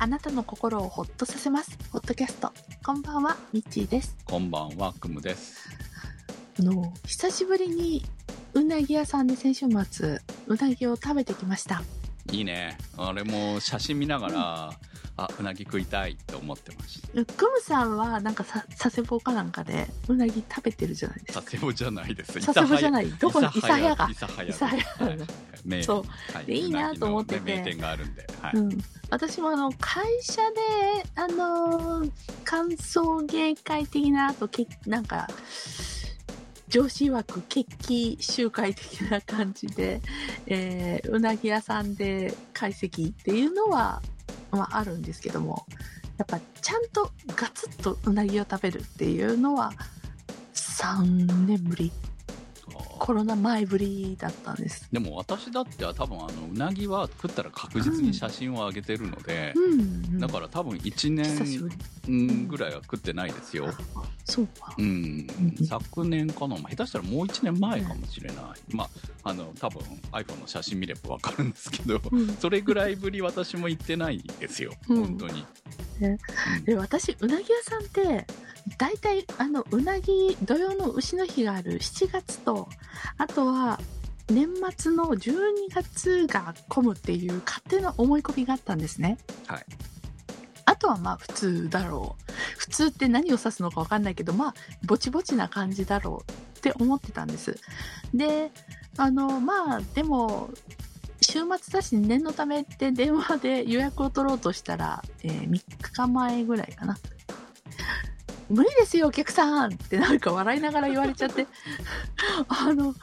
あなたの心をほっとさせます。ホットキャスト。こんばんは、ミッチーです。こんばんは、くむです。あの、久しぶりにうなぎ屋さんで先週末、うなぎを食べてきました。いいね。あれも写真見ながら、あ、うなぎ食いたいって思ってましクムさんはなんかさ佐世保かなんかでうなぎ食べてるじゃないでた。すか。佐世保じゃないです。佐世保じゃない？どこに？諫早が諫早諫早はい名そうはいでいいなと思ってて名店があるんで。はい。うん、私もあの会社であのー歓送迎会的なあとけなんか上司枠決起集会的な感じで、えーうなぎ屋さんで会席っていうのは、まあ、あるんですけどもやっぱちゃんとガツッとうなぎを食べるっていうのは3年ぶりコロナ前ぶりだったんです。でも私だって多分あのうなぎは食ったら確実に写真を上げてるので、うん、うん、だから多分1久しぶ年ぐらいは食ってないですよ。そうかうんうん、昨年かな、まあ下手したらもう1年前かもしれない、まあ、あの多分 iPhone の写真見れば分かるんですけど、うんそれぐらいぶり私も行ってないですよ、うん本当に。で私うなぎ屋さんって大体あのうなぎ土曜の牛の日がある7月とあとは年末の12月が混むっていう勝手な思い込みがあったんですね。はい、あとはまあ普通だろう。普通って何を指すのか分かんないけどまあぼちぼちな感じだろうって思ってたんです。であのまあでも週末だし念のためって電話で予約を取ろうとしたら、えー3日前ぐらいかな。無理ですよお客さんってなんか笑いながら言われちゃって。あの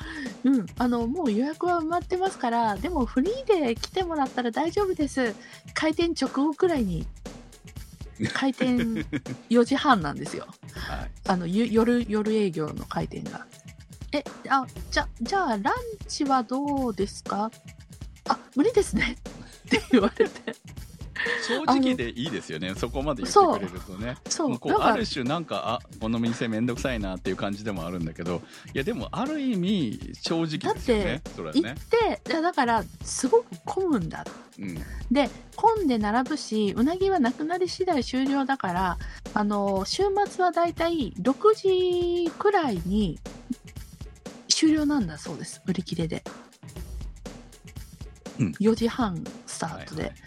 うんあのもう予約は埋まってますからでもフリーで来てもらったら大丈夫です。開店直後くらいに開店 4時半なんですよ。はい、あのゆ夜夜営業の開店が。えあじゃじゃあランチはどうですか？あ無理ですね。って言われて。正直でいいですよね、そこまで言ってくれるとね。そう。もうある種なんかあこの店めんどくさいなっていう感じでもあるんだけどいやでもある意味正直ですよね。それは行っね、てだからすごく混むんだ。うん、で混んで並ぶしうなぎはなくなり次第終了だからあの週末はだいたい6時くらいに終了なんだそうです。売り切れで、うん4時半スタートで、はいは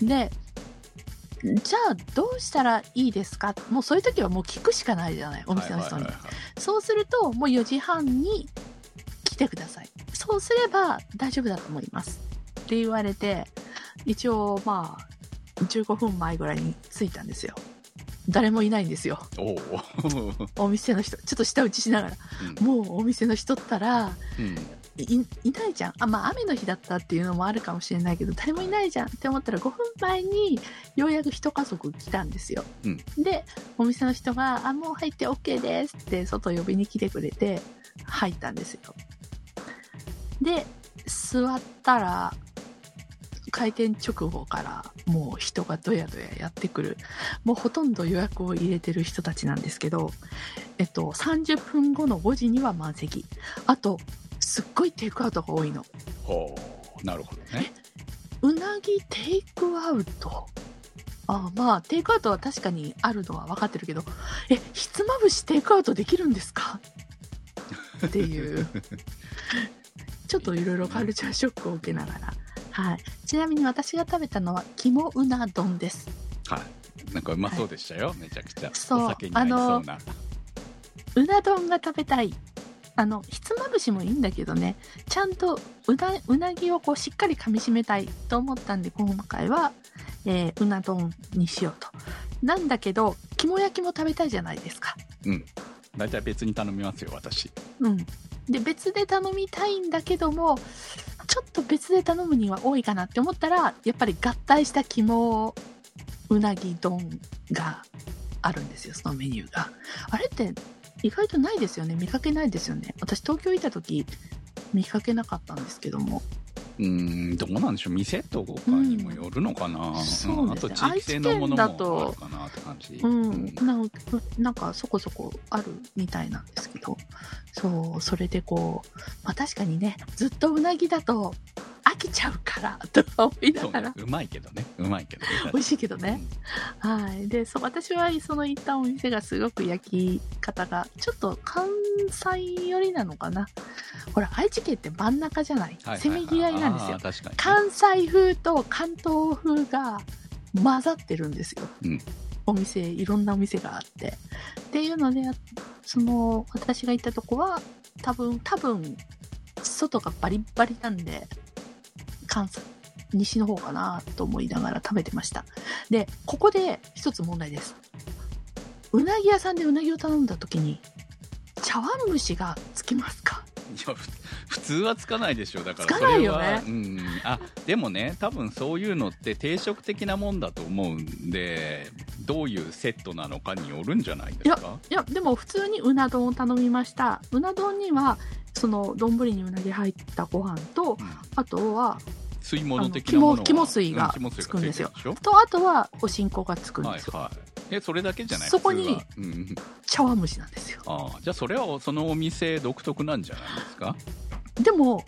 い。でじゃあどうしたらいいですか？もうそういう時はもう聞くしかないじゃない？お店の人に、はいはいはいはい。そうするともう4時半に来てください。そうすれば大丈夫だと思いますって言われて一応まあ15分前ぐらいに着いたんですよ。誰もいないんですよ。お 店の人。ちょっと舌打ちしながら。もうお店の人ったらうんいいないじゃん。あまあ雨の日だったっていうのもあるかもしれないけど誰もいないじゃんって思ったら5分前にようやく一家族来たんですよ、うん。でお店の人が「あもう入って OK です」って外呼びに来てくれて入ったんですよ。で座ったら開店直後からもう人がどやどややってくる。もうほとんど予約を入れてる人たちなんですけどえっと30分後の5時には満席。あとすっごいテイクアウトが多いの。ほうなるほどね。うなぎテイクアウト？あまあテイクアウトは確かにあるのは分かってるけど。えひつまぶしテイクアウトできるんですか？っていう。ちょっといろいろカルチャーショックを受けながら、はい、ちなみに私が食べたのは肝うな丼です。はい。なんかうまそうでしたよ、めちゃくちゃ。そう。お酒に合いそうな。うな丼が食べたいあのひつまぶしもいいんだけどねちゃんとうなうなぎをこうしっかり噛みしめたいと思ったんで今回は、えーうな丼にしようと。なんだけど肝焼きも食べたいじゃないですか。うん。大体別に頼みますよ私。うん。で別で頼みたいんだけどもちょっと別で頼むには多いかなって思ったらやっぱり合体した肝うなぎ丼があるんですよそのメニューが。あれって意外とないですよね。見かけないですよね。私東京いた時見かけなかったんですけども。うーんどうなんでしょう。店とかにもよるのかな、んそうですね。あと地域性のものもあるかなって感じ、うん、なん。なんかそこそこあるみたいなんですけど。そうそれでこう、まあ、確かにねずっとうなぎだと飽きちゃうかからとか思いながら、。ねうまいけどね。うまいけどね。美味しいけどね。はい。で、そう、私はその行ったお店がすごく焼き方が、ちょっと関西寄りなのかな。ほら、愛知県って真ん中じゃない？はいせめぎ合いなんですよあー。確かにね。関西風と関東風が混ざってるんですよ。うんお店、いろんなお店があって。っていうので、その、私が行ったとこは、多分、多分、外がバリッバリなんで、関西、西の方かなと思いながら食べてました。で、ここで一つ問題です。うなぎ屋さんでうなぎを頼んだ時に、茶碗蒸しがつきますか？いやふ普通はつかないでしょだからつかないよねうんあでもね多分そういうのって定食的なもんだと思うんでどういうセットなのかによるんじゃないですか？いや、でも普通にうな丼を頼みました。うな丼には、その丼にうなぎ入ったご飯と、うんあとは、吸い物的なもの肝肝水がつくんですよ。と、あとはおしんこがつくんですよ。ょはいはい。えそれだけじゃない？そこに茶碗蒸しなんですよ。ああじゃあそれはそのお店独特なんじゃないですか？でも、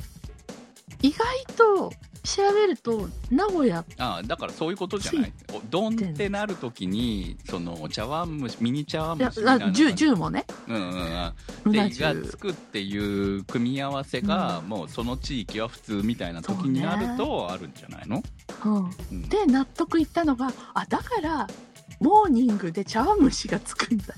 意外と調べると、名古屋、ああだからそういうことじゃない？おドンってなるときにその茶碗蒸しミニ茶碗蒸しみたいなのが。銃、銃もね、うんうんうん。でが重。つくっていう組み合わせが、もうその地域は普通みたいな時になるとあるんじゃないの、うん。うん。で、納得いったのが、あ、だから、モーニングで茶碗蒸しがつくんだ。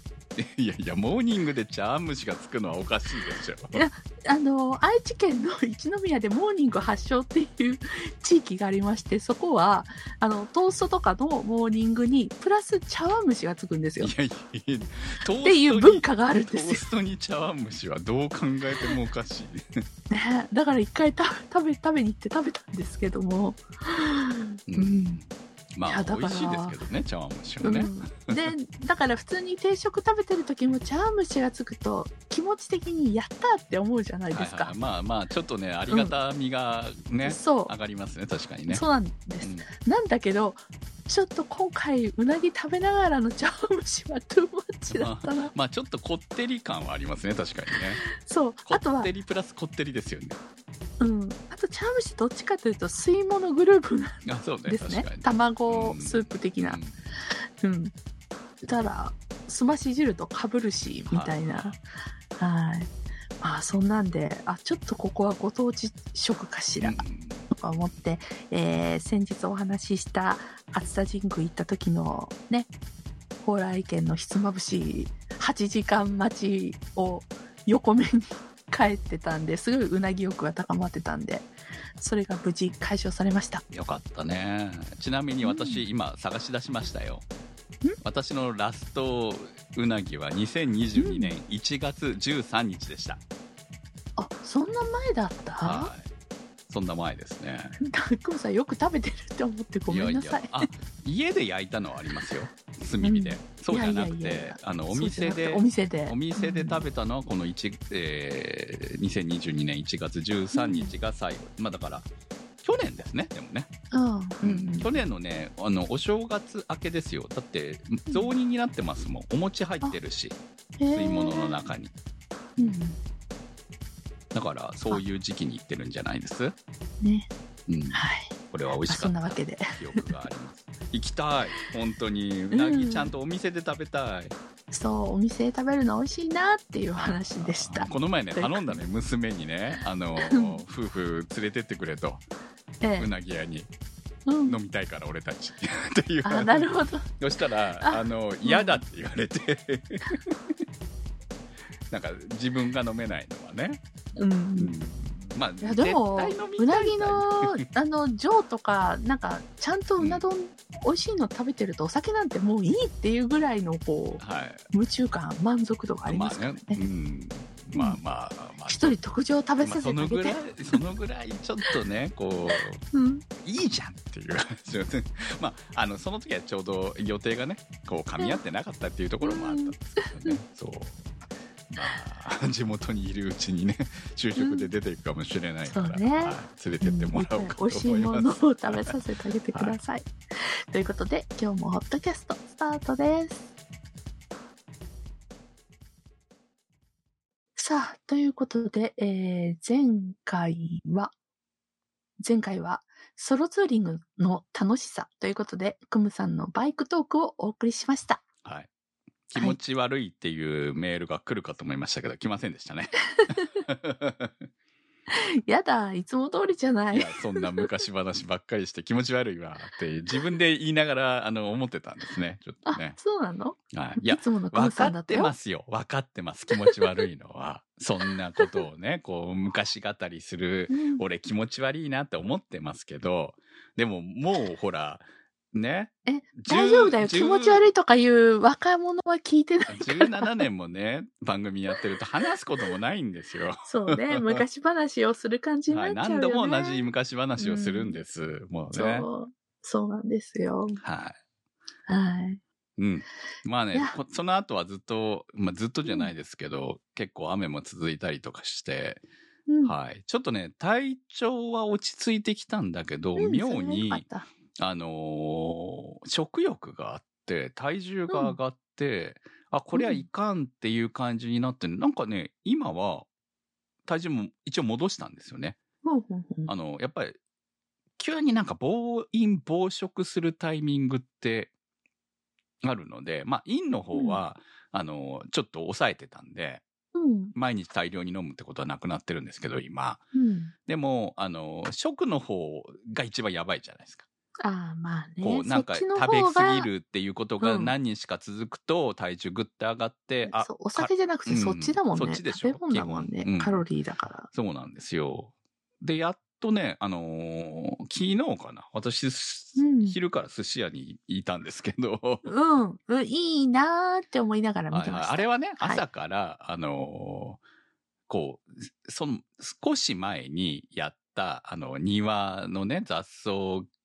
いやいやモーニングで茶碗蒸しがつくのはおかしいでしょ。いやあの愛知県の一宮でモーニング発祥っていう地域がありましてそこはあのトーストとかのモーニングにプラス茶碗蒸しがつくんですよ。いやいやトーストにっていう文化があるんですよ、トーストに茶碗蒸しはどう考えてもおかしい。ね、だから一回た食べ食べに行って食べたんですけども、ううんんまあ美味しいですけどね茶碗蒸しはね、うん、でだから普通に定食食べてる時も茶碗蒸しがつくと気持ち的にやったって思うじゃないですか、はいはい、まあまあちょっとねありがたみがね、そう。上がりますね確かにね。そうなんです、うん。なんだけどちょっと今回うなぎ食べながらの茶碗蒸しはトゥーマッチだったな。まあちょっとこってり感はありますね確かにね。そう。こあとはってりプラスこってりですよね茶碗蒸しどっちかというと吸い物グループなんですね。確かに。卵スープ的な。うん。うん。たらすまし汁とかぶるしみたいな。はい。まあそんなんであちょっとここはご当地食かしら、うん。とか思って、えー先日お話しした熱田神宮行った時のね蓬莱県のひつまぶし8時間待ちを横目に 帰ってたんですごいうなぎ欲が高まってたんでそれが無事解消されました。よかったね。ちなみに私、今探し出しましたよ。私のラストうなぎは2022年1月13日でした、あそんな前だった？はい。そんな前ですね。ダックンさんよく食べてるって思ってごめんなさい。やや。あ家で焼いたのはありますよで、うん。そうじゃなくてあのお店でお店で。お店で食べたのはこの1、えー2022年1月13日が最後、まあだから去年ですねでもね、うん。うん。うん。去年のねあのお正月明けですよ。だって雑煮になってますもん。お餅入ってるし吸い物の中に。うんうん。だからそういう時期に行ってるんじゃないです？ね。うん。はいこれは美味まあしかったそんなわけで。記憶があります。行きたい本当に。うなぎちゃんとお店で食べたい、そうお店で食べるの美味しいなっていう話でした。この前ね頼んだね娘にね。あのうん。夫婦連れてってくれと。えうなぎ屋に。えうん。飲みたいから俺たち。っていうあなるほど。そしたらああの嫌だって言われて。なんか自分が飲めないのはね、うん、うん、まあいやでもうなぎのあの上とかなんかちゃんとうな丼、美味しいの食べてるとお酒なんてもういいっていうぐらいのこはい、う夢中感満足度がありますからね。まあね、うん、まあまあまあ一人特上食べまあさせてあげて、そのぐらいそのぐらいちょっとねこううん、いいじゃんっていう話をね。まああのその時はちょうど予定がねこう噛み合ってなかったっていうところもあったんですけどね、そうまあ地元にいるうちにね就職で出ていくかもしれないから、そうね。はい連れてってもらおうかと思います、ものを食べさせてあげてください、ということで今日もホットキャストスタートです。さあということで、えー前回は前回はソロツーリングの楽しさということで、クムさんのバイクトークをお送りしました。はい。気持ち悪いっていうメールが来るかと思いましたけど、来ませんでしたね。やだ、いつも通りじゃないいや。、そんな昔話ばっかりして気持ち悪いわって自分で言いながら、あの、思ってたんですね。ちょっとあね、。そうなの？はい。いやい、つもの分かって。ますよ。分かってます。気持ち悪いのは。そんなことをね、こう、昔語りする、うん俺気持ち悪いなって思ってますけど、でももうほら、ね。え10大丈夫だよ。10気持ち悪いとかいう若者は聞いてない。17年もね、番組やってると話すこともないんですよ。そうね。昔話をする感じになはい。っちゃうよね。何度も同じ昔話をするんです。もうそね。う。そうなんですよ。はい。はい。うん。まあねその後はずっと、まあずっとじゃないですけど、結構雨も続いたりとかして、うん。はい。ちょっとね、体調は落ち着いてきたんだけど、うん妙にあのー食欲があって、体重が上がって、あ、これはいかんっていう感じになって、なんかね、今は、体重も一応戻したんですよね。あの、やっぱり、急になんか暴飲暴食するタイミングってあるので、まあ、陰の方は、あの、ちょっと抑えてたんで、うん。毎日大量に飲むってことはなくなってるんですけど、今。うん。でも、あの、食の方が一番やばいじゃないですか。ああ、まあね。こう、なんかそっちの食べ過ぎるっていうことがうん何日か続くと体重ぐって上がって、あそう、お酒じゃなくてそっちだもんね。うんそっちでしょ食べ物だもんね基本うん。カロリーだから。そうなんですよ。で、やっとね、あのー昨日かな。私、すうん昼から寿司屋に いたんですけど、うん。うんいいなーって思いながら見てました。はいはいあれはね、はい朝から、あのーこう、その、少し前にやった、あの、庭のね、雑草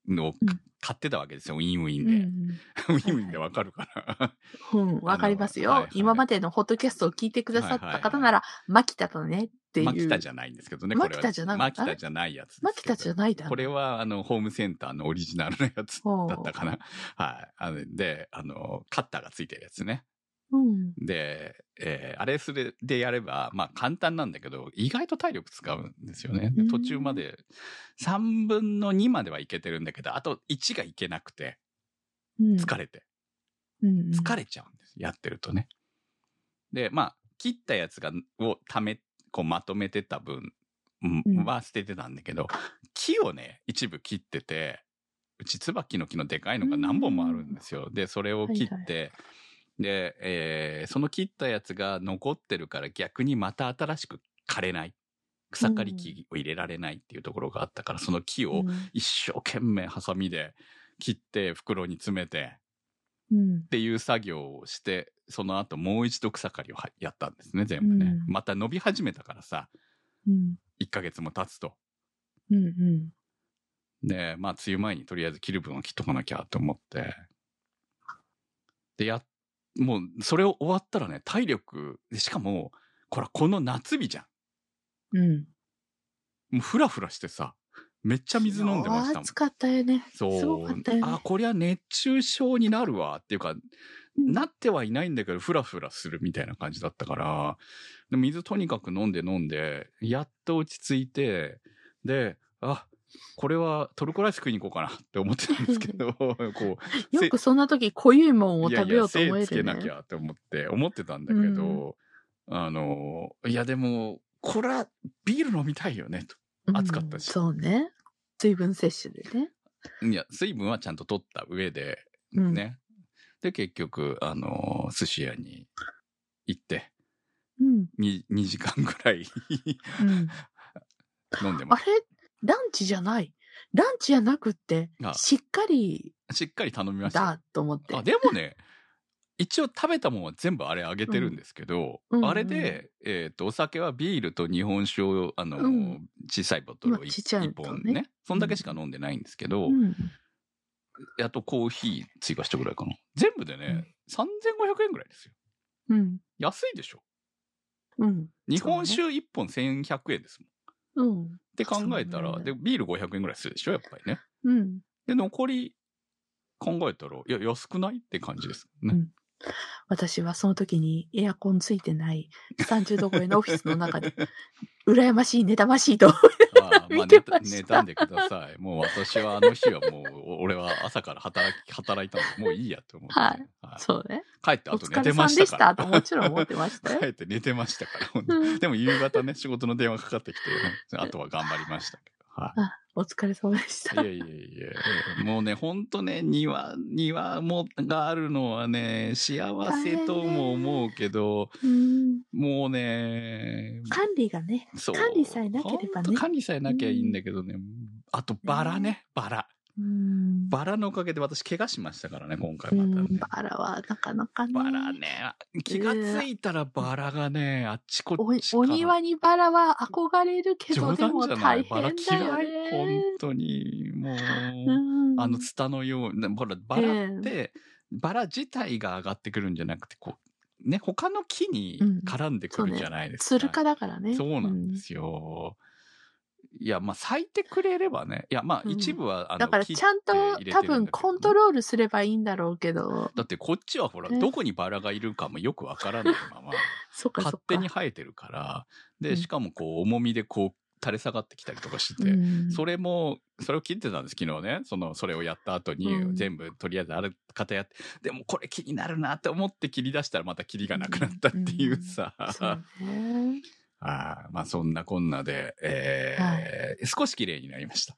の、うん買ってたわけですよ、ウィンウィンで。うん ウィンウィンでわかるかな？うん。うん、わかりますよ、今までのホットキャストを聞いてくださった方なら、マキタとねっていう。マキタじゃないんですけどね、これは。マキタじゃなマキタじゃないやつですけど。マキタじゃないだろこれは、あの、ホームセンターのオリジナルのやつだったかな。はい。あの、で、あの、カッターがついてるやつね。うん。で、えーあれそれでやれば、まあ簡単なんだけど、意外と体力使うんですよね。途中まで3分の2まではいけてるんだけど、あと1がいけなくて、うん。疲れて、うん。疲れちゃうんです。やってるとね。で、まあ、切ったやつが、をため、こうまとめてた分は捨ててたんだけど、木をね、一部切ってて、うち椿の木のでかいのが何本もあるんですよ。で、それを切って、で、えーその切ったやつが残ってるから逆にまた新しく枯れない。草刈り機を入れられないっていうところがあったから、その木をうん一生懸命ハサミで切って袋に詰めてうんっていう作業をして、その後もう一度草刈りをはやったんですね、全部ね。うんまた伸び始めたからさ、うん。1ヶ月も経つと。うん。うん。で、まあ、梅雨前にとりあえず切る分は切っとかなきゃと思って。で、や、もう、それを終わったらね、体力、でしかも、これ、この夏日じゃん。うん。もうフラフラしてさ、めっちゃ水飲んでましたもん暑。かったよね。そう。すごかったよねあ、こりゃ熱中症になるわっていうか、うんなってはいないんだけど、フラフラするみたいな感じだったから、で水とにかく飲んで飲んで、やっと落ち着いて、で、あ、これはトルコライス食いに行こうかなって思ってたんですけど、こう、よくそんな時濃ゆいもんを食べようと思精えるね。つけなきゃって思って、思ってたんだけど、あの、いやでも、これはビール飲みたいよね、と。うん暑かったしそうね。水分摂取でね。いや、水分はちゃんと取った上で、うんね。で、結局、あの、寿司屋に行って、うん。2, 2時間ぐらいうん。飲んでまあれランチじゃない。ランチじゃなくってあ、しっかりす。しっかり頼みましたよ。だと思って。あ、でもね、一応食べたもんは全部あれあげてるんですけど、うんうんあれで、えっ、と、お酒はビールと日本酒を、あの、うん小さいボトルをまあちっちゃい1とね本ね。そんだけしか飲んでないんですけど、うん。あとコーヒー追加したぐらいかな。全部でね、3500円ぐらいですよ。うん。安いでしょ。うん。日本酒1本1100円ですもん。うん。って考えたら、で、ビール500円ぐらいするでしょ、やっぱりね。うん。で、残り考えたら、いや、安くないって感じですね。うん私はその時にエアコンついてない30度超えのオフィスの中で、羨ましい、妬ましいと。ました寝たんでください。もう私はあの日はもう、お俺は朝から働き、働いたので、もういいやと思って、はいはいそうね。帰っておあと寝てましから。したたともちろん思ってましたよ 帰。って寝てましたから、でも夕方ね、仕事の電話かかってきて、あとは頑張りましたけど。はい。あお疲れ様でした。いやいやいや、もうね、ほんとね、庭、庭も、があるのはね、幸せとも思うけど、うんもうね、管理がね、管理さえなければね管理さえなきゃいいんだけどね。あと、バラね、バラ。うんバラのおかげで私、怪我しましたからね、今回うまたね。んバラはなかなかね。バラね、気がついたらバラがね、あっちこおっちから。お庭にバラは憧れるけど、冗でも。大変だよ嫌い。本ね。当に、もう。うんあの、ツタのような、ほら、バラって、バラ自体が上がってくるんじゃなくて、こう、ね、他の木に絡んでくるじゃないですか。つるかだからね。そうなんですよ。いや、まあ、咲いてくれればね。いや、まあ、うん一部は、あの、だからちゃんと多分コントル。ロールすればいいんだろうけど。だってこっちはほら、ねどこにバラがいるかもよくわからないまま。勝手に生えてるから、で、うんしかもこう、重みでこう、垂れ下がってきたりとかして、うんそれも、それを切ってたんです、昨日ね。その、それをやった後に、うん全部、とりあえずある方やって、でもこれ気になるなって思って切り出したらまた切りがなくなったっていうさ。そうね。ああまあそんなこんなで、えー少し綺麗になりました。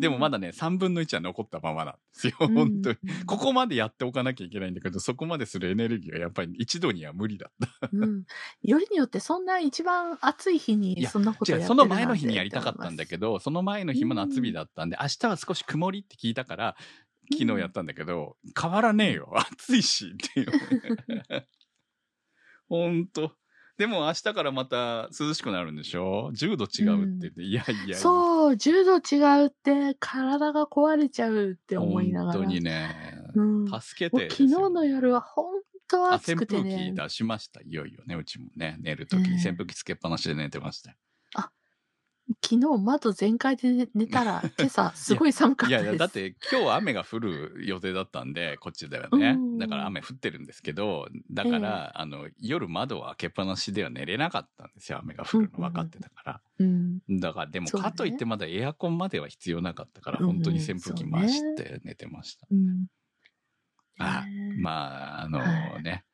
でもまだね、3分の1は残ったままなんですよ。うん本当に。ここまでやっておかなきゃいけないんだけど、そこまでするエネルギーはやっぱり一度には無理だった。うん。よりによってそんな一番暑い日いにやそんなことやってその前の日にやりたかったんだけど、その前の日も夏日だったんで、明日は少し曇りって聞いたから、昨日やったんだけど、変わらねえよ。暑いし、っていう。ほんと。でも明日からまた涼しくなるんでしょ ?10 度違うって言って、いやいやいや。そう、10度違うって体が壊れちゃうって思いながら。本当にね、うん、助けもう昨日。の夜は本当あ暑くて扇風ね機。出しました。いよいよね、うちもね。寝るとき、ええ扇風機つけっぱなしで寝てましたよ。昨日窓全開で寝寝たら、今朝すごい寒かっいやいや、たです。だって今日は雨が降る予定だったんで、こっちではねう。んだから雨降ってるんですけど、だから、あの、夜窓を開けっぱなしでは寝れなかったんですよ。雨が降るの分かってたから。うん。だから、でもそうねかといってまだエアコンまでは必要なかったから、うん本当に扇風機回して寝てました。うん。あねえまあ、あのはいね、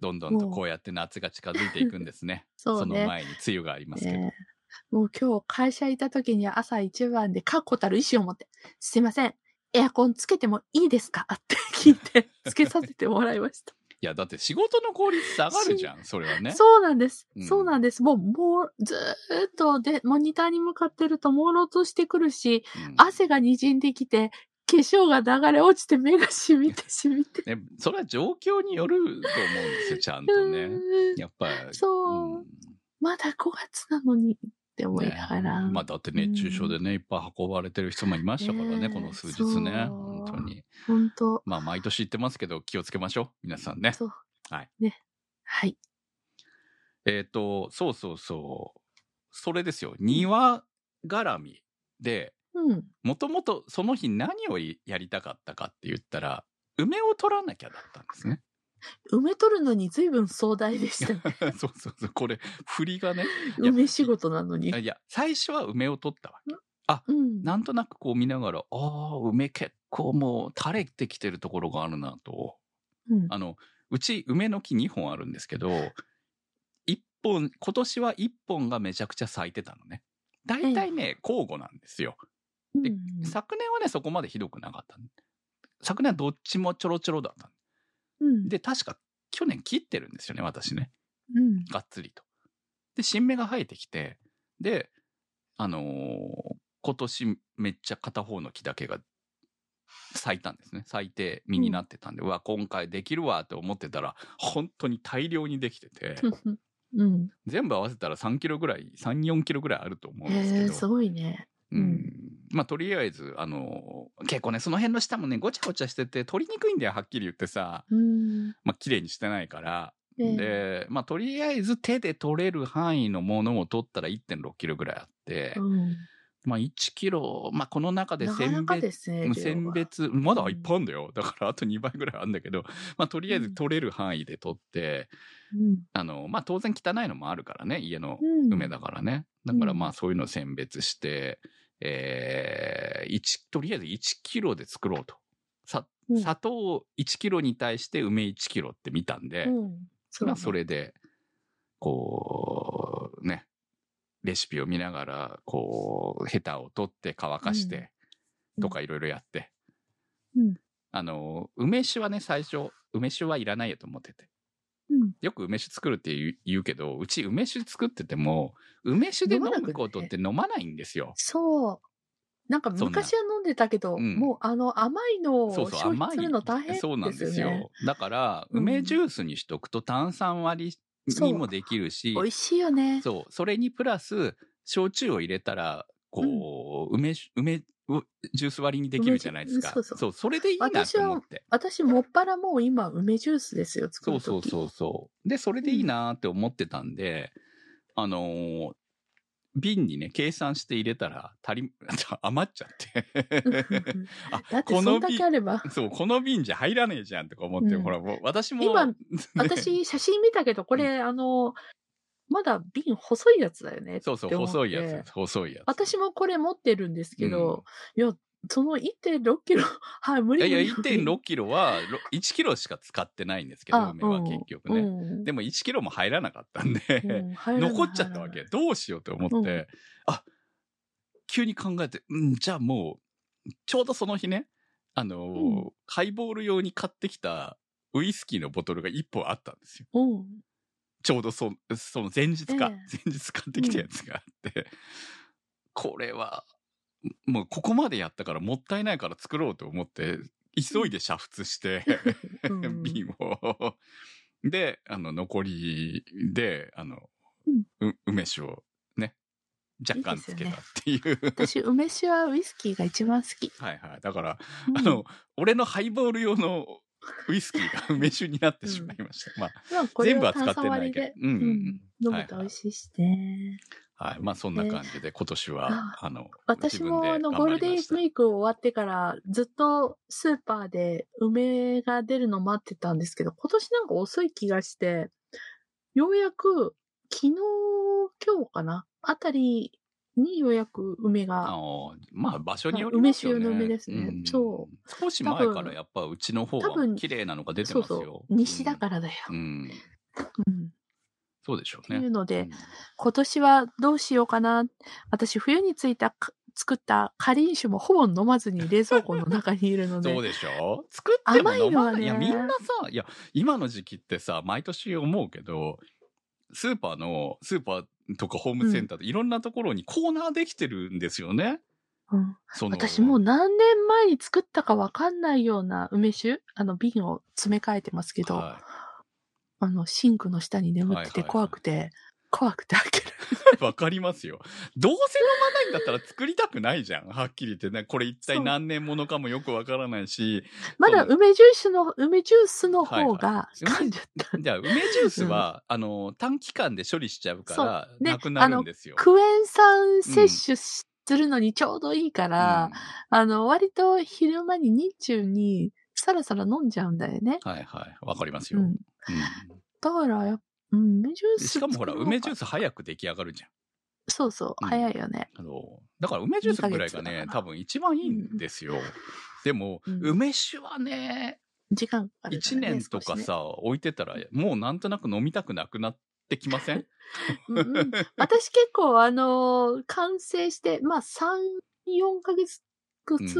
どんどんとこうやって夏が近づいていくんですね。そうねの前に梅雨がありますけど。ねえもう今日会社いた時に朝一番で確固たる意思を持って、すいません、エアコンつけてもいいですか？って聞いて、つけさせてもらいました。いや、だって仕事の効率下がるじゃん、それはね。そうなんです。うんそうなんです。もう、もう、ずーっとで、モニターに向かってると朦朧としてくるし、うん汗が滲んできて、化粧が流れ落ちて目がしみてしみて。ね、それは状況によると思うんですよ、ちゃんとね。やっぱり。そう、んまだ5月なのにって思いながら。ねまあだって熱中症でね、いっぱい運ばれてる人もいましたからね、ねこの数日ね。本当に。本当まあ毎年言ってますけど、気をつけましょう。皆さんね。そう。はい。ね。はい。えっ、と、そうそうそう。それですよ。庭絡みで、うん。もともとその日何をやりたかったかって言ったら、梅を取らなきゃだったんですね。梅取るのに随分壮大でしたね。そうそうそう。これ、振りがね。梅仕事なのに。いや、最初は梅を取ったわけ。うん。なんとなくこう見ながら、ああ、梅結構もう垂れてきてるところがあるなと。うんあの、うち梅の木2本あるんですけど、1本、今年は1本がめちゃくちゃ咲いてたのね。大体ね、交互なんですよ。でうん昨年はね、そこまでひどくなかったの。昨年はどっちもちょろちょろだったのうん。で、確か去年切ってるんですよね、私ね。うん。がっつりと。で、新芽が生えてきて、で、あのー今年めっちゃ片方の木だけが咲いたんですね。咲いて実になってたんで、うわ、今回できるわって思ってたら、本当に大量にできてて、うん。全部合わせたら3キロぐらい、3、4キロぐらいあると思うんですけど。へえ、すごいね。うん。まあ、とりあえず、あのー結構ね、その辺の下もね、ごちゃごちゃしてて、取りにくいんだよ、はっきり言ってさ。うん。まあ、綺麗にしてないから。ええで、まあ、とりあえず手で取れる範囲のものを取ったら1.6キロぐらいあって、うん。まあ1キロ、まあこの中でなかなか選別、まだいっぱいあるんだよ。だからあと2倍ぐらいあるんだけど、まあとりあえずうん。取れる範囲で取って、うん。あの、まあ当然汚いのもあるからね、家のうん。梅だからね。だからうん。まあそういうのを選別して、えー、一とりあえず1キロで作ろうと。さうん。砂糖1キロに対して梅1キロって見たんで、うん。そうまあね。それで、こう、ね、レシピを見ながら、こう、ヘタを取って乾かして、うんとかいろいろやって。うんあの、梅酒はね、最初、梅酒はいらないよと思ってて。うんよく梅酒作るって言うけど、うち梅酒作ってても、梅酒で飲むことって飲まないんですよ。そう。なんか昔は飲んでたけど、うんもうあの甘いのをそうそう、消甘い費するの大変ですよね。そうなんですよ。だから、うん梅ジュースにしとくと炭酸割りにもできるし、美味しいよね。そう、それにプラス、焼酎を入れたら、こう、梅酒、梅をジュース割りにできるじゃないですか。そうそうそれでいいなと思って。私、もっぱらもう今、梅ジュースですよ、作そうるとき。そうそうそう。で、それでいいなって思ってたんで、あのー瓶にね、計算して入れたら、足り、余っちゃって。あだって、そんだけあれば。そう、この瓶じゃ入らねえじゃんとか思って、うんほら、もう私も、今ね私、写真見たけど、これ、あの、まだ瓶細いやつだよね。そうそう、細いやつ、細いやつ。私もこれ持ってるんですけど、いや、その1.6キロ、はい、無理いやいや、無理無理1.6キロは、ろ1キロしか使ってないんですけど、梅は結局ね。うん。でも1キロも入らなかったんで、うん 残っちゃったわけ。どうしようと思って、うん。あ、急に考えて、うん、じゃあもう、ちょうどその日ね、あのーうん。ハイボール用に買ってきたウイスキーのボトルが1本あったんですよ。うん。ちょうどそその前日か、え前日買ってきたやつがあって、これは、もうここまでやったからもったいないから作ろうと思って、急いで煮沸して、うん 瓶を。で、あの、残りで、あの、うんう梅酒をね、若干つけたっていう。私、梅酒はウイスキーが一番好き。はいはい。だから、うんあの、俺のハイボール用のウイスキーが 梅酒になってしまいました。まあ、まあ全部は使ってないけど。うんうんうん飲むと美味しいしね。はい。まあ、そんな感じで、今年は、ああの、私もあのゴールデンウィーク終わってからずっとスーパーで梅が出るの待ってたんですけど、今年なんか遅い気がして、ようやく昨日、今日かな？あたりにようやく梅あが、のまあ場所によりますよね。梅酒の梅ですねんそう少し前からやっぱうちの方は綺麗なのが出てそうますよ。そう、西だからだよ。うん。うん。うん。そうでしょうっていうね。ので、うん今年はどうしようかな。私、冬についたか、作ったカリン酒もほぼ飲まずに冷蔵庫の中にいるので。そうでしょ作っても飲まない。甘いねいや、みんなさ、いや、今の時期ってさ、毎年思うけど、スーパーの、スーパーとかホームセンターでいろんなところにコーナーできてるんですよね。うん私もう何年前に作ったかわかんないような梅酒、あの瓶を詰め替えてますけど、はあのシンクの下に眠っててはいはいはい怖くて、怖くて開ける。い。わかりますよ。どうせ飲まないんだったら作りたくないじゃん。はっきり言ってね。これ一体何年ものかもよくわからないし。まだ梅ジュースの、梅ジュースの方がはい噛んじゃった。じゃあ、梅ジュースは、あの、短期間で処理しちゃうから、なくなるんですよ。クエン酸摂取するのにちょうどいいから、あの、割と昼間に日中にさらさら飲んじゃうんだよね。うんはいはい。わかりますよ。うん。うんだからやっ、うん、梅ジュース。でしかもほら、梅ジュース。ス早く出来上がるじゃん。そうそう、うん早いよね。あの、だから梅ジュースぐらいがね、多分一番いいんですよ。でも、うん梅酒はね、時間かかるから1ね、年とか少しねさ、置いてたら、もうなんとなく飲みたくなくなってきません？うんうん私結構あのー完成して、まあ3、4ヶ月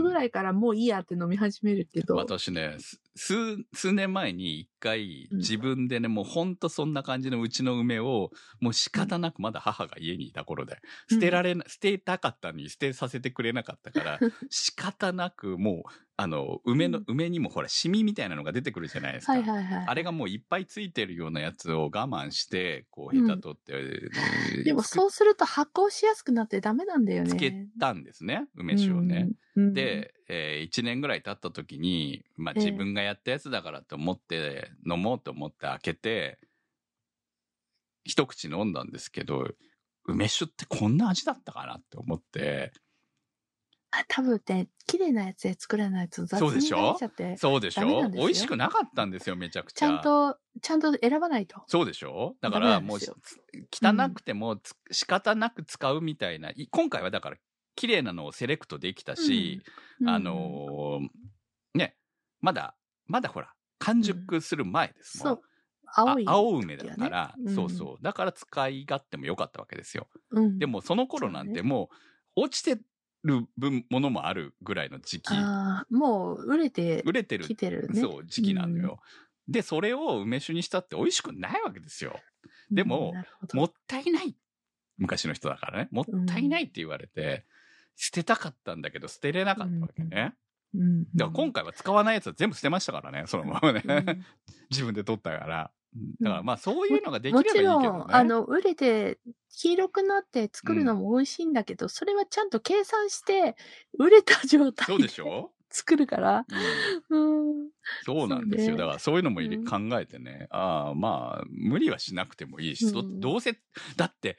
ぐらいからもういいやって飲み始めるけど。私ね、す数、数年前に一回うん自分でね、もうほんとそんな感じのうちの梅を、もう仕方なくまだ母が家にいた頃で、捨てられな、捨てたかったのに捨てさせてくれなかったから、仕方なくもう、あの、梅の、うん梅にもほら、シミみたいなのが出てくるじゃないですか。はいはいはい。あれがもういっぱいついてるようなやつを我慢して、こう、ヘタ取って、でもそうすると発酵しやすくなってダメなんだよね。つけたんですね、梅酒をね。うん。うん、で、え1年ぐらい経った時に、まあ、ええ。自分がやったやつだからと思って、飲もうと思って開けて、一口飲んだんですけど、梅酒ってこんな味だったかなって思って、あ多分ね、綺麗なやつで作らないと雑にそうでしょなっちゃって、そうでしょ？ダメなんですよ。美味しくなかったんですよ、めちゃくちゃ。ちゃんと、ちゃんと選ばないと。そうでしょ？だからもう汚くてもつ仕方なく使うみたいな、い今回はだから綺麗なのをセレクトできたし、うんあのーね、まだ、まだほら、完熟する前ですもん。そう。青い。あ青梅だから、うんそうそう。だから使い勝手も良かったわけですよ。うん、でもその頃なんてもう、落ちてる分ものもあるぐらいの時期、ああ、もう売れて売れてるきてるね。そう、時期なのよ。で、それを梅酒にしたって美味しくないわけですよ。うん。でもうんもったいない。昔の人だからね。もったいないって言われて、捨てたかったんだけど捨てれなかったわけね。うん、だから今回は使わないやつは全部捨てましたからね、そのままね。うん自分で取ったから。だからまあそういうのができもればいいけどね。ちろん、あの、売れて、黄色くなって作るのも美味しいんだけど、それはちゃんと計算して、売れた状態そうででしょ、作るから。うんうん。そうなんですよ。だからそういうのも考えてね。ああ、まあ、無理はしなくてもいいし、どうせ、だって、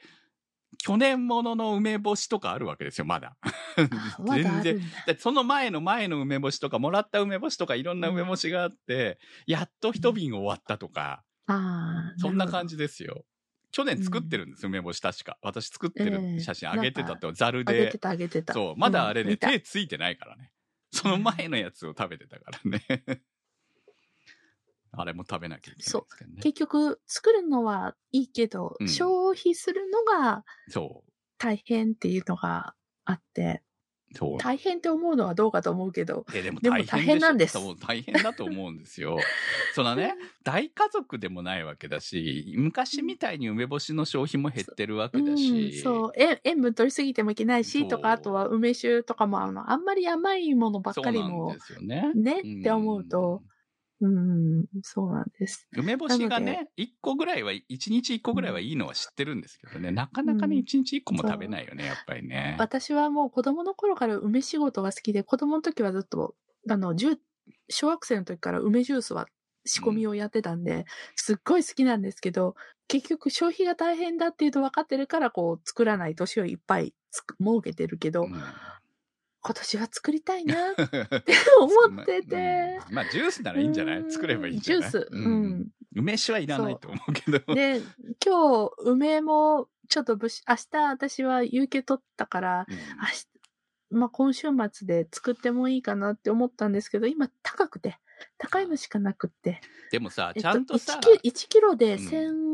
去年ものの梅干しとかあるわけですよ、まだ。あまだその前の前の梅干しとか、もらった梅干しとかいろんな梅干しがあって、やっと一瓶終わったとか、ああ。そんな感じ。じですよ。去年作ってるんですよ、梅干し確か。私作ってえるえ写真あげてたと、ざるであげて。たあげてた。そう、まだあれね、手ついてないからね。その前のやつを食べてたからね。あれも食べなきゃいけないですけどね。結局、作るのはいいけど、うん消費するのがそう。大変っていうのがあって、そう。大変って思うのはどうかと思うけど、えでもでも大変なんですそう大変だと思うんですよ。そのね、大家族でもないわけだし、昔みたいに梅干しの消費も減ってるわけだん、そうえ塩分取りすぎてもいけないしとかそうあとは梅酒とかもあのあんまり甘いものばっかりそうなんもですよね。ねって思うとうんそうなんですうん。梅干しがね、1個ぐらいは、1日1個ぐらいはいいのは知ってるんですけどね、なかなかね、うん1日1個も食べないよね、やっぱりね。私はもう子供の頃から梅仕事が好きで子供の時はずっとあの小学生の時から梅ジュースは仕込みをやってたんで、すっごい好きなんですけど結局消費が大変だっていうと分かってるからこう作らない年をいっぱい設けてるけど、うん今年は作りたいなって 思ってて。うんまあ、ジュースならいいんじゃない？うん作ればいいんじゃない？ジュース。ううんん。梅酒はいらないと思うけど。で、今日、梅も、ちょっとぶし、明日私は有給取ったから、うん明日、まあ今週末で作ってもいいかなって思ったんですけど、今高くて、高いのしかなくって。でもさ、えっちゃんとさ、1キ1キロでうん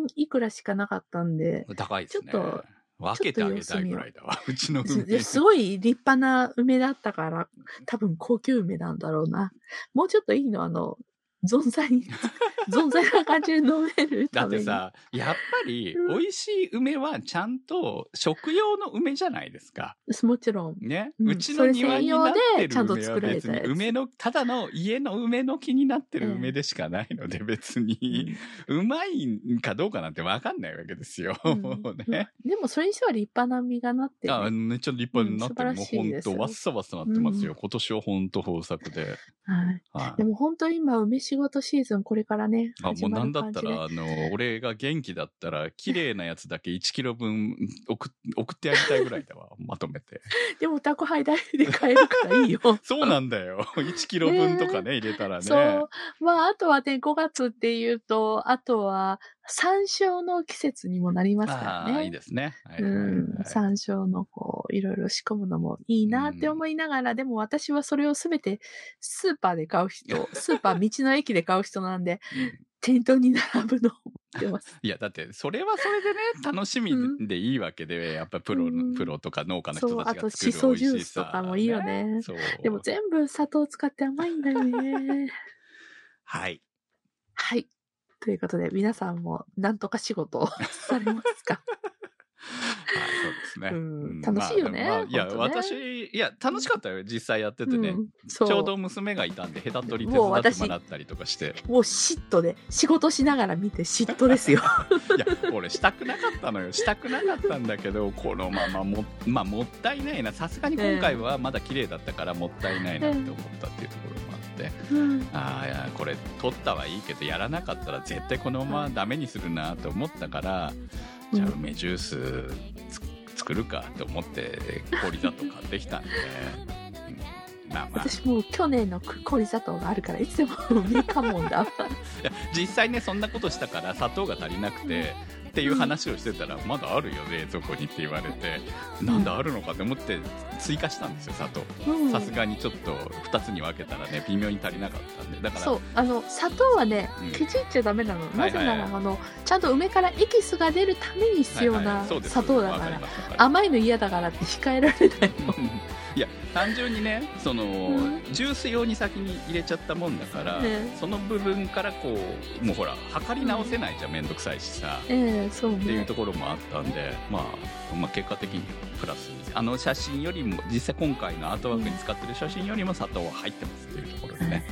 1000いくらしかなかったんで、高いですね。ちょっと分けてあげたいぐらいだわ。うちの梅。ですごい立派な梅だったから、多分高級梅なんだろうな。もうちょっといいの、あの、存在に、存在な感じで飲めるだ。ってさ、やっぱりうん美味しい梅はちゃんと食用の梅じゃないですか。もちろん。ね？うんうちの庭になってるちゃんと梅は作られ別たやつに梅の、ただの家の梅の木になってる梅でしかないので別に、うまいかどうかなんてわかんないわけですよ。うんも うね。でもそれにしては立派な実がなって、ね。あめっちゃ立派になってる。うんもう素晴らしいですほんと、わっさわっさなってますよ。うん今年はほんと豊作で。はい。はいでも本当今、梅仕事シーズンこれからね。あ、もうなんだったら、あの、俺が元気だったら、綺麗なやつだけ1キロ分送っ送ってやりたいぐらいだわ、まとめて。でも宅配代で買えるからいいよ。そうなんだよ。1キロ分とかね、入れたらね。そう。まあ、あとはね、5月っていうと、あとは、山椒の季節にもなりますからね。ああ、いいですね。はいうん、山椒のこう、いろいろ仕込むのもいいなって思いながら、でも私はそれをすべてスーパーで買う人、スーパー道の駅で買う人なんで、うん店頭に並ぶのを持ってます。いや、だって、それはそれでね、楽しみでいいわけで、やっぱプロ、うんプロとか農家のそう、人たあと、ちが作るシソジュースとかもいいよね。そう。でも全部砂糖使って甘いんだよね。はい。はい。ということで、皆さんも何とか仕事をされますか？はい、そうですね。うん楽しいよねまあまあいや、私、いや、楽しかったよ、実際やっててね。ちょうど娘がいたんで、ヘタ取り手伝ってもらったりとかして。もう嫉妬で、仕事しながら見て嫉妬ですよ。いや、俺したくなかったのよ。したくなかったんだけど、このままも、まあ、もったいないな。さすがに今回はまだ綺麗だったから、もったいないなって思ったっていう。うん。ああ、これ、取ったはいいけど、やらなかったら絶対このままダメにするなと思ったから、じゃあうん梅ジュースつ作るかと思って、氷砂糖買ってきたんで、まあまあ。私もう去年の氷砂糖があるからいつでもミカモンだ実際ねそんなことしたから砂糖が足りなくて、っていう話をしてたら、まだあるよ冷蔵庫にって言われて、なんだあるのかって思って追加したんですよ砂糖。うん。さすがにちょっと2つに分けたらね微妙に足りなかったんで。だからそう。あの砂糖はねうん。ケチっちゃダメなの、なぜならあのちゃんと梅からエキスが出るために必要な砂糖だから。甘いの嫌だからって控えられないの単純にねその、ん。ジュース用に先に入れちゃったもんだから、ね。その部分からこうもうほら測り直せないじゃん面倒くさいしさ、ええそうっていうねところもあったんで、まあ、まあ結果的にプラス。にあの写真よりも実際今回のアートワークに使ってる写真よりも砂糖は入ってますっていうところでね、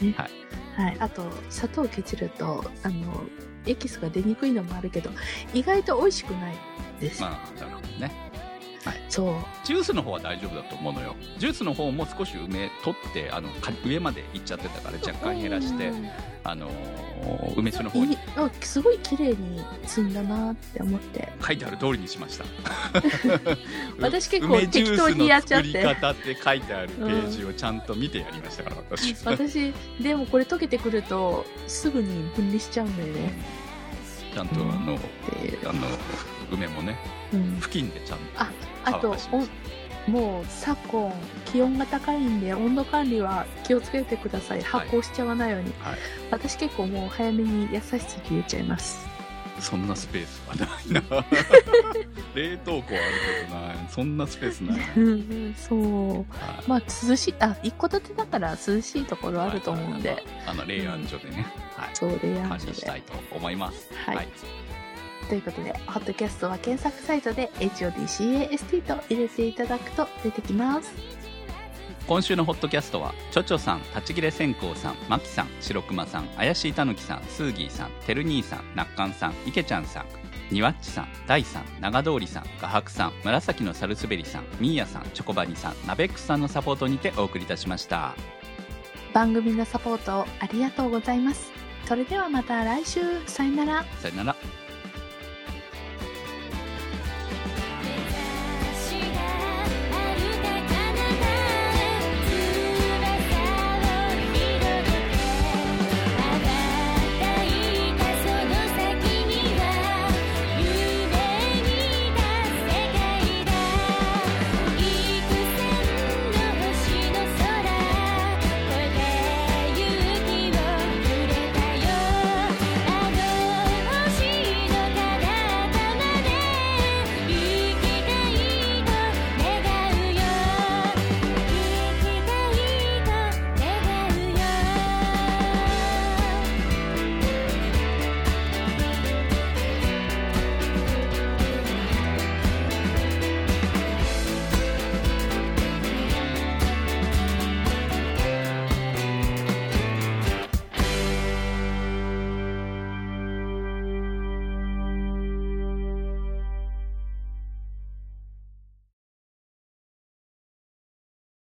ね。はい。はい、あと砂糖をケチるとあのエキスが出にくいのもあるけど意外と美味しくないです、まあなるほどねそう。ジュースの方は大丈夫だと思うのよ。ジュースの方も少し梅取ってあのか上まで行っちゃってたから若干減らして、うん。あのー梅酒の方に。いい。あすごい綺麗に積んだなって思って。書いてある通りにしました。私結構梅ジュース適当にやっちゃって。の作り方って書いてあるページをちゃんと見てやりましたから私。私でもこれ溶けてくるとすぐに分離しちゃうんだよね。ちゃんとあのう、あの梅もねうん、布巾でちゃんとああと乾かしましおもう昨今気温が高いんで温度管理は気をつけてください。発酵しちゃわないように、はい。私結構もう早めに野菜室に入れちゃいます。そんなスペースはないな。冷凍庫はあるけどなそんなスペースない。な、うんうんそう。はい。まあ涼しいあ一戸建てだから涼しいところあると思うんで、はいあの冷暗所でね、はい、そうレア管ンジで理したいと思います。はいということでホットキャストは検索サイトで HODCAST と入れていただくと出てきます。今週のホットキャストはちょちょさん立ち切れ線香さんまきさん白熊さん怪しいたぬきさんスーギーさんてる兄さんなっかんさんいけちゃんさんにわっちさん大さん長通りさん画伯さん紫のサルスベリさんみーやさんチョコバニさんナベックスさんのサポートにてお送りいたしました。番組のサポートをありがとうございます。それではまた来週。さよなら。さよなら